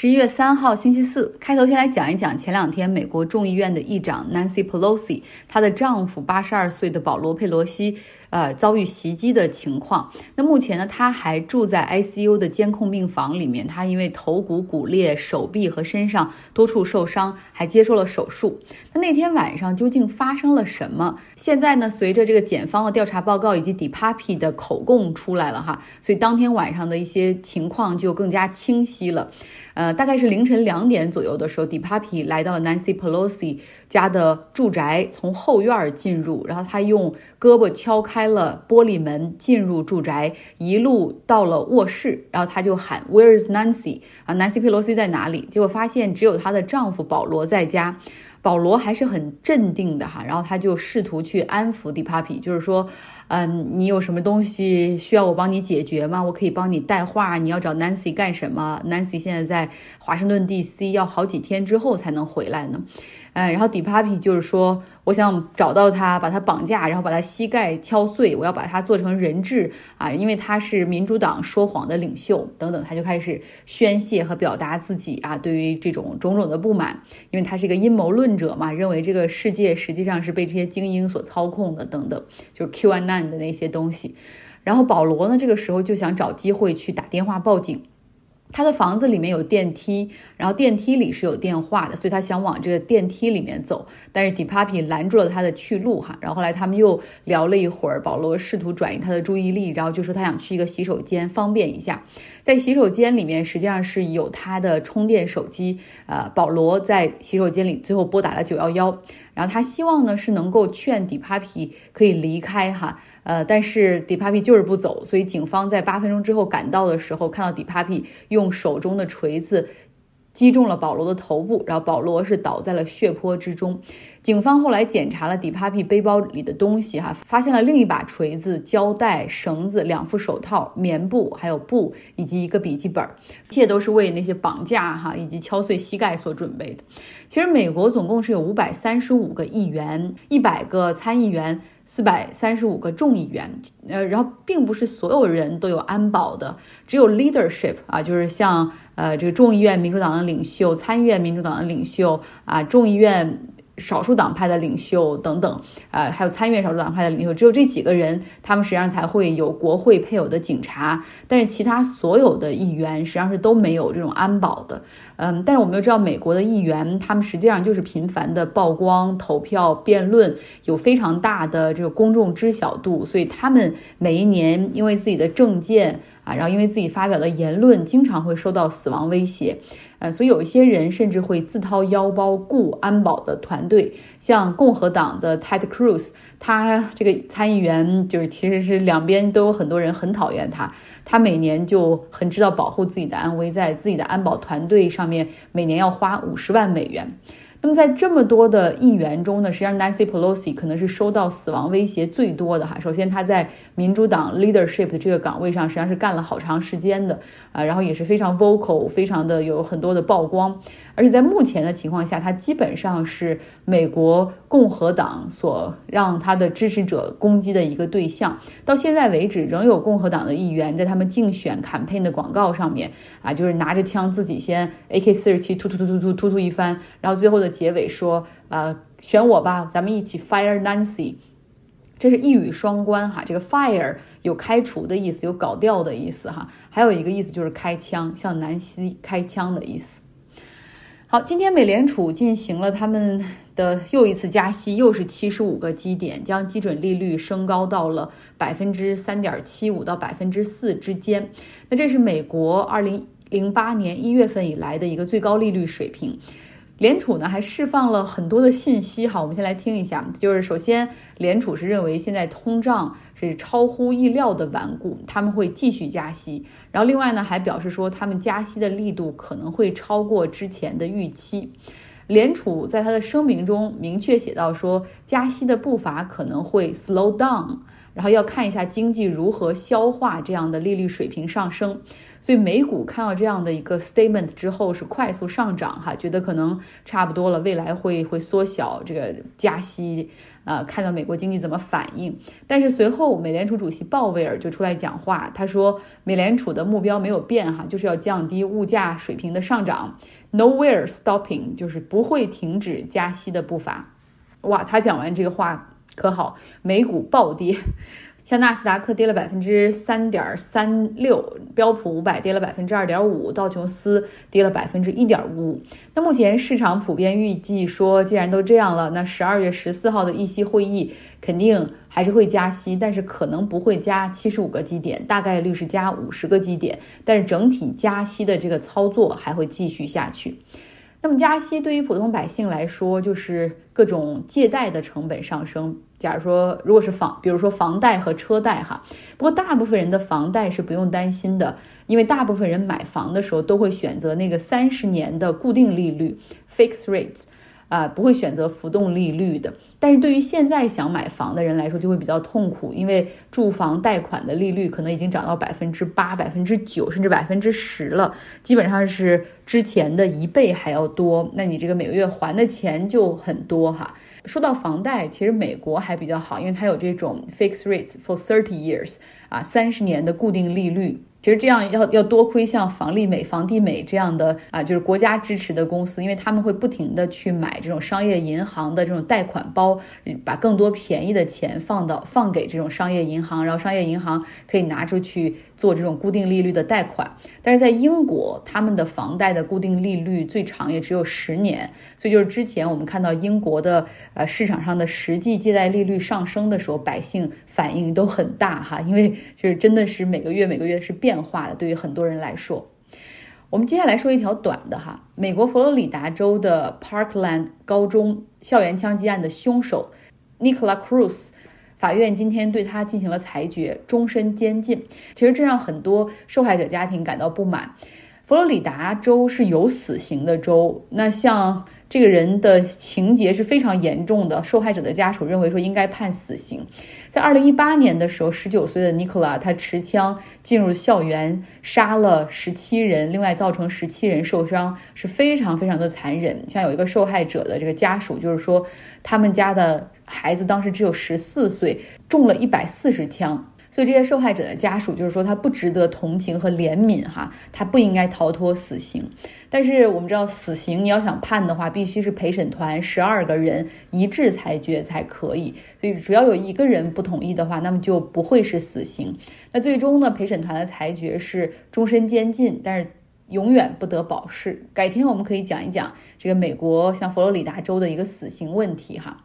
十一月三号，星期四，开头先来讲一讲前两天美国众议院的议长 Nancy Pelosi，她的丈夫八十二岁的保罗·佩罗西。呃，遭遇袭击的情况。那目前呢，他还住在 ICU 的监控病房里面。他因为头骨骨裂，手臂和身上多处受伤，还接受了手术。那那天晚上究竟发生了什么？现在呢，随着这个检方的调查报告以及 DiPapi 的口供出来了哈，所以当天晚上的一些情况就更加清晰了。呃，大概是凌晨两点左右的时候，DiPapi 来到了 Nancy Pelosi 家的住宅，从后院进入，然后他用胳膊敲开开了玻璃门，进入住宅，一路到了卧室，然后他就喊 Where is Nancy？啊，Nancy P、罗西在哪里？结果发现只有她的丈夫保罗在家。保罗还是很镇定的哈，然后他就试图去安抚 DiPapi，就是说，嗯，你有什么东西需要我帮你解决吗？我可以帮你带话。你要找 Nancy 干什么？Nancy 现在在华盛顿 DC，要好几天之后才能回来呢。哎，然后 DiPapi 就是说，我想找到他，把他绑架，然后把他膝盖敲碎，我要把他做成人质啊，因为他是民主党说谎的领袖等等，他就开始宣泄和表达自己啊对于这种种种的不满，因为他是一个阴谋论者嘛，认为这个世界实际上是被这些精英所操控的等等，就是 QAnon 的那些东西。然后保罗呢，这个时候就想找机会去打电话报警。他的房子里面有电梯，然后电梯里是有电话的，所以他想往这个电梯里面走，但是 DiPapi 拦住了他的去路哈。然后后来他们又聊了一会儿，保罗试图转移他的注意力，然后就说他想去一个洗手间方便一下，在洗手间里面实际上是有他的充电手机，呃，保罗在洗手间里最后拨打了九幺幺，然后他希望呢是能够劝 d 帕 p a p 可以离开哈。呃，但是 d 帕 p a p 就是不走，所以警方在八分钟之后赶到的时候，看到 d 帕 p a p 用手中的锤子击中了保罗的头部，然后保罗是倒在了血泊之中。警方后来检查了 DiPapi 背包里的东西，哈，发现了另一把锤子、胶带、绳子、两副手套、棉布，还有布以及一个笔记本，这些都是为那些绑架哈以及敲碎膝盖所准备的。其实美国总共是有五百三十五个议员，一百个参议员。四百三十五个众议员，呃，然后并不是所有人都有安保的，只有 leadership 啊，就是像呃这个众议院民主党的领袖、参议院民主党的领袖啊，众议院。少数党派的领袖等等，呃，还有参议院少数党派的领袖，只有这几个人，他们实际上才会有国会配有的警察。但是其他所有的议员实际上是都没有这种安保的。嗯，但是我们又知道，美国的议员他们实际上就是频繁的曝光、投票、辩论，有非常大的这个公众知晓度，所以他们每一年因为自己的政见然后因为自己发表的言论，经常会受到死亡威胁。呃，所以有一些人甚至会自掏腰包雇安保的团队，像共和党的 Ted Cruz，他这个参议员就是其实是两边都有很多人很讨厌他，他每年就很知道保护自己的安危，在自己的安保团队上面每年要花五十万美元。那么在这么多的议员中呢，实际上 Nancy Pelosi 可能是收到死亡威胁最多的哈。首先，他在民主党 leadership 的这个岗位上实际上是干了好长时间的啊，然后也是非常 vocal，非常的有很多的曝光。而且在目前的情况下，他基本上是美国共和党所让他的支持者攻击的一个对象。到现在为止，仍有共和党的议员在他们竞选 campaign 的广告上面啊，就是拿着枪自己先 AK 四十七突突突突突突突一番，然后最后的结尾说啊，选我吧，咱们一起 fire Nancy。这是一语双关哈，这个 fire 有开除的意思，有搞掉的意思哈，还有一个意思就是开枪，向南希开枪的意思。好，今天美联储进行了他们的又一次加息，又是七十五个基点，将基准利率升高到了百分之三点七五到百分之四之间。那这是美国二零零八年一月份以来的一个最高利率水平。联储呢还释放了很多的信息，哈，我们先来听一下。就是首先，联储是认为现在通胀是超乎意料的顽固，他们会继续加息。然后另外呢，还表示说他们加息的力度可能会超过之前的预期。联储在他的声明中明确写到说，加息的步伐可能会 slow down，然后要看一下经济如何消化这样的利率水平上升。所以美股看到这样的一个 statement 之后是快速上涨哈，觉得可能差不多了，未来会会缩小这个加息，呃，看到美国经济怎么反应。但是随后美联储主席鲍威尔就出来讲话，他说美联储的目标没有变哈，就是要降低物价水平的上涨，nowhere stopping，就是不会停止加息的步伐。哇，他讲完这个话可好，美股暴跌。像纳斯达克跌了百分之三点三六，标普五百跌了百分之二点五，道琼斯跌了百分之一点五五。那目前市场普遍预计说，既然都这样了，那十二月十四号的议息会议肯定还是会加息，但是可能不会加七十五个基点，大概率是加五十个基点，但是整体加息的这个操作还会继续下去。那么加息对于普通百姓来说，就是各种借贷的成本上升。假如说，如果是房，比如说房贷和车贷哈，不过大部分人的房贷是不用担心的，因为大部分人买房的时候都会选择那个三十年的固定利率 （fixed rate）。啊，不会选择浮动利率的。但是对于现在想买房的人来说，就会比较痛苦，因为住房贷款的利率可能已经涨到百分之八、百分之九，甚至百分之十了，基本上是之前的一倍还要多。那你这个每个月还的钱就很多哈。说到房贷，其实美国还比较好，因为它有这种 fixed rates for thirty years，啊，三十年的固定利率。其实这样要要多亏像房利美、房地美这样的啊，就是国家支持的公司，因为他们会不停的去买这种商业银行的这种贷款包，把更多便宜的钱放到放给这种商业银行，然后商业银行可以拿出去做这种固定利率的贷款。但是在英国，他们的房贷的固定利率最长也只有十年，所以就是之前我们看到英国的呃市场上的实际借贷利率上升的时候，百姓反应都很大哈，因为就是真的是每个月每个月是变。变化的，对于很多人来说，我们接下来说一条短的哈。美国佛罗里达州的 Parkland 高中校园枪击案的凶手 Nicola Cruz，法院今天对他进行了裁决，终身监禁。其实这让很多受害者家庭感到不满。佛罗里达州是有死刑的州，那像。这个人的情节是非常严重的，受害者的家属认为说应该判死刑。在二零一八年的时候，十九岁的尼古拉他持枪进入校园，杀了十七人，另外造成十七人受伤，是非常非常的残忍。像有一个受害者的这个家属，就是说他们家的孩子当时只有十四岁，中了一百四十枪。所以这些受害者的家属就是说，他不值得同情和怜悯哈，他不应该逃脱死刑。但是我们知道，死刑你要想判的话，必须是陪审团十二个人一致裁决才可以。所以只要有一个人不同意的话，那么就不会是死刑。那最终呢，陪审团的裁决是终身监禁，但是永远不得保释。改天我们可以讲一讲这个美国像佛罗里达州的一个死刑问题哈。